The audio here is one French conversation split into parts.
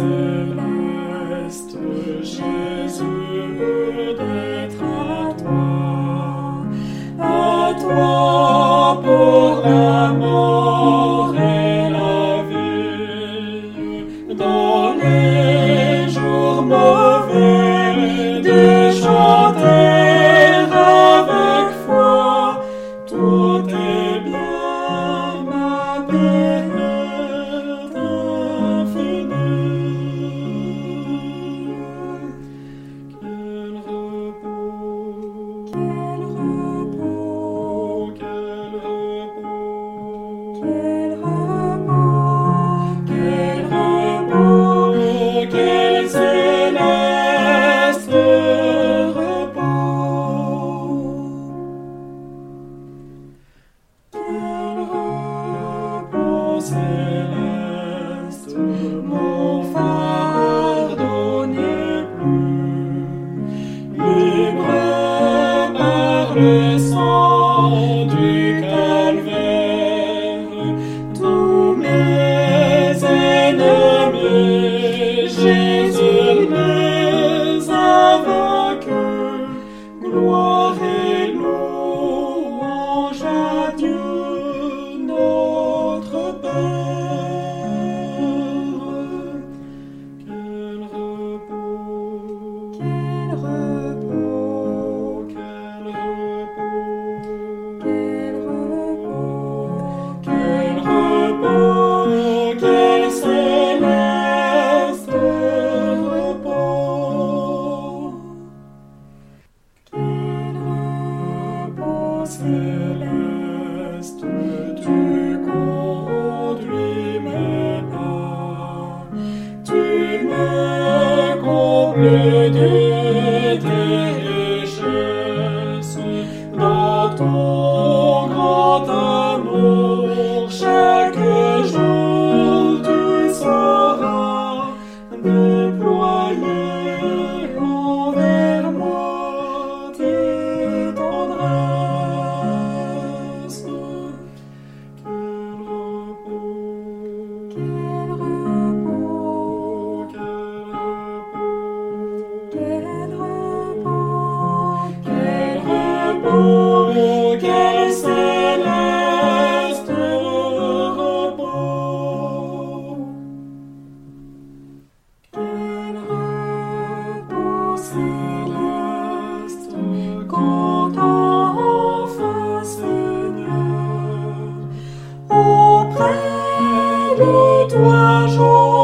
céleste. Thank you. Quel repos, quel repos, quel repos, quel salastre repos, quel repos salaste. de trois jours.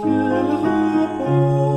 Que